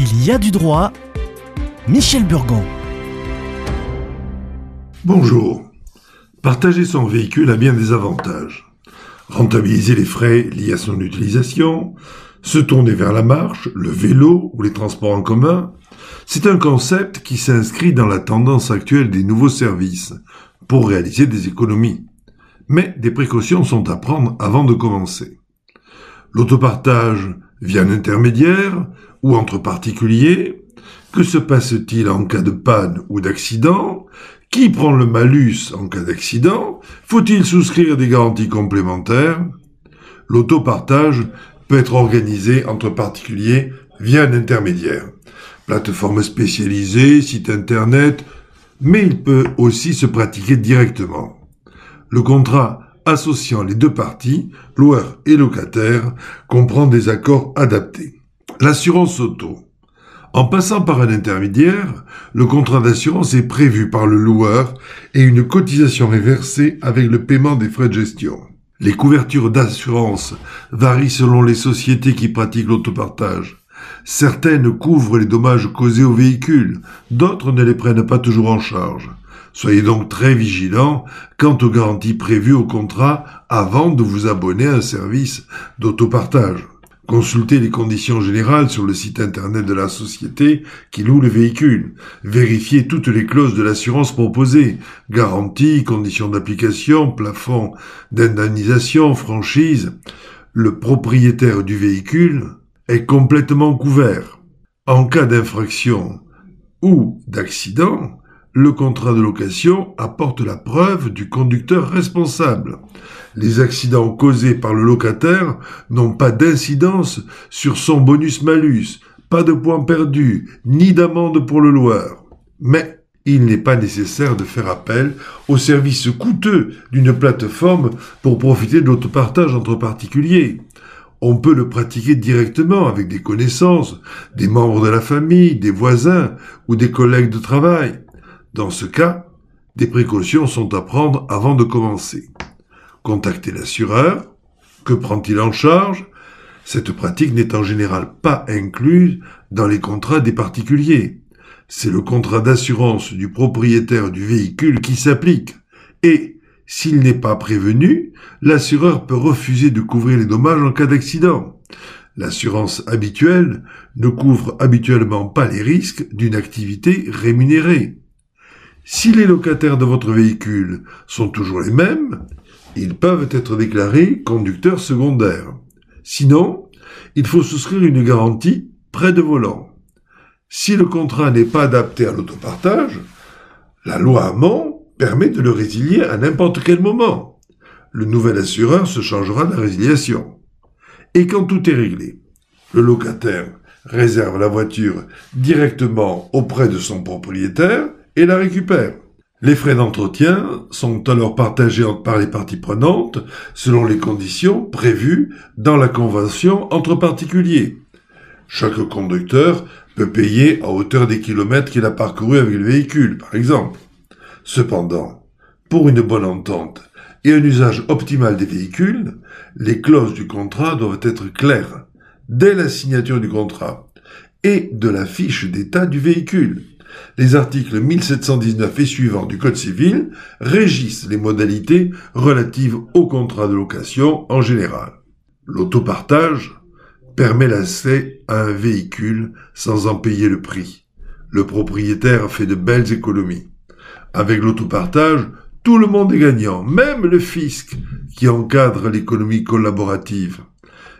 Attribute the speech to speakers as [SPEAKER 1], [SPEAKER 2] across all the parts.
[SPEAKER 1] Il y a du droit. Michel Burgon.
[SPEAKER 2] Bonjour. Partager son véhicule a bien des avantages. Rentabiliser les frais liés à son utilisation, se tourner vers la marche, le vélo ou les transports en commun, c'est un concept qui s'inscrit dans la tendance actuelle des nouveaux services pour réaliser des économies. Mais des précautions sont à prendre avant de commencer. L'autopartage via un intermédiaire ou entre particuliers Que se passe-t-il en cas de panne ou d'accident? Qui prend le malus en cas d'accident? Faut-il souscrire des garanties complémentaires? L'autopartage peut être organisé entre particuliers via un intermédiaire. Plateforme spécialisée, site internet, mais il peut aussi se pratiquer directement. Le contrat associant les deux parties, loueur et locataire, comprend des accords adaptés. L'assurance auto. En passant par un intermédiaire, le contrat d'assurance est prévu par le loueur et une cotisation est versée avec le paiement des frais de gestion. Les couvertures d'assurance varient selon les sociétés qui pratiquent l'autopartage. Certaines couvrent les dommages causés au véhicule, d'autres ne les prennent pas toujours en charge. Soyez donc très vigilants quant aux garanties prévues au contrat avant de vous abonner à un service d'autopartage. Consultez les conditions générales sur le site internet de la société qui loue le véhicule. Vérifiez toutes les clauses de l'assurance proposées. Garantie, conditions d'application, plafond d'indemnisation, franchise. Le propriétaire du véhicule est complètement couvert. En cas d'infraction ou d'accident, le contrat de location apporte la preuve du conducteur responsable. Les accidents causés par le locataire n'ont pas d'incidence sur son bonus-malus, pas de points perdus, ni d'amende pour le loueur. Mais il n'est pas nécessaire de faire appel au service coûteux d'une plateforme pour profiter de l'autopartage entre particuliers on peut le pratiquer directement avec des connaissances, des membres de la famille, des voisins ou des collègues de travail. Dans ce cas, des précautions sont à prendre avant de commencer. Contacter l'assureur. Que prend-il en charge? Cette pratique n'est en général pas incluse dans les contrats des particuliers. C'est le contrat d'assurance du propriétaire du véhicule qui s'applique. Et s'il n'est pas prévenu, l'assureur peut refuser de couvrir les dommages en cas d'accident. L'assurance habituelle ne couvre habituellement pas les risques d'une activité rémunérée. Si les locataires de votre véhicule sont toujours les mêmes, ils peuvent être déclarés conducteurs secondaires. Sinon, il faut souscrire une garantie près de volant. Si le contrat n'est pas adapté à l'autopartage, la loi Hamon permet de le résilier à n'importe quel moment. Le nouvel assureur se changera de la résiliation. Et quand tout est réglé, le locataire réserve la voiture directement auprès de son propriétaire et la récupère. Les frais d'entretien sont alors partagés par les parties prenantes selon les conditions prévues dans la convention entre particuliers. Chaque conducteur peut payer à hauteur des kilomètres qu'il a parcourus avec le véhicule, par exemple. Cependant, pour une bonne entente et un usage optimal des véhicules, les clauses du contrat doivent être claires dès la signature du contrat et de la fiche d'état du véhicule. Les articles 1719 et suivants du Code civil régissent les modalités relatives au contrat de location en général. L'autopartage permet l'accès à un véhicule sans en payer le prix. Le propriétaire fait de belles économies. Avec l'autopartage, tout le monde est gagnant, même le fisc qui encadre l'économie collaborative.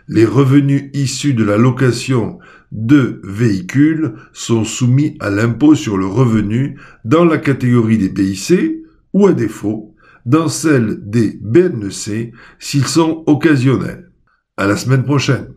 [SPEAKER 2] Les revenus issus de la location de véhicules sont soumis à l'impôt sur le revenu dans la catégorie des BIC ou à défaut dans celle des BNC s'ils sont occasionnels. À la semaine prochaine.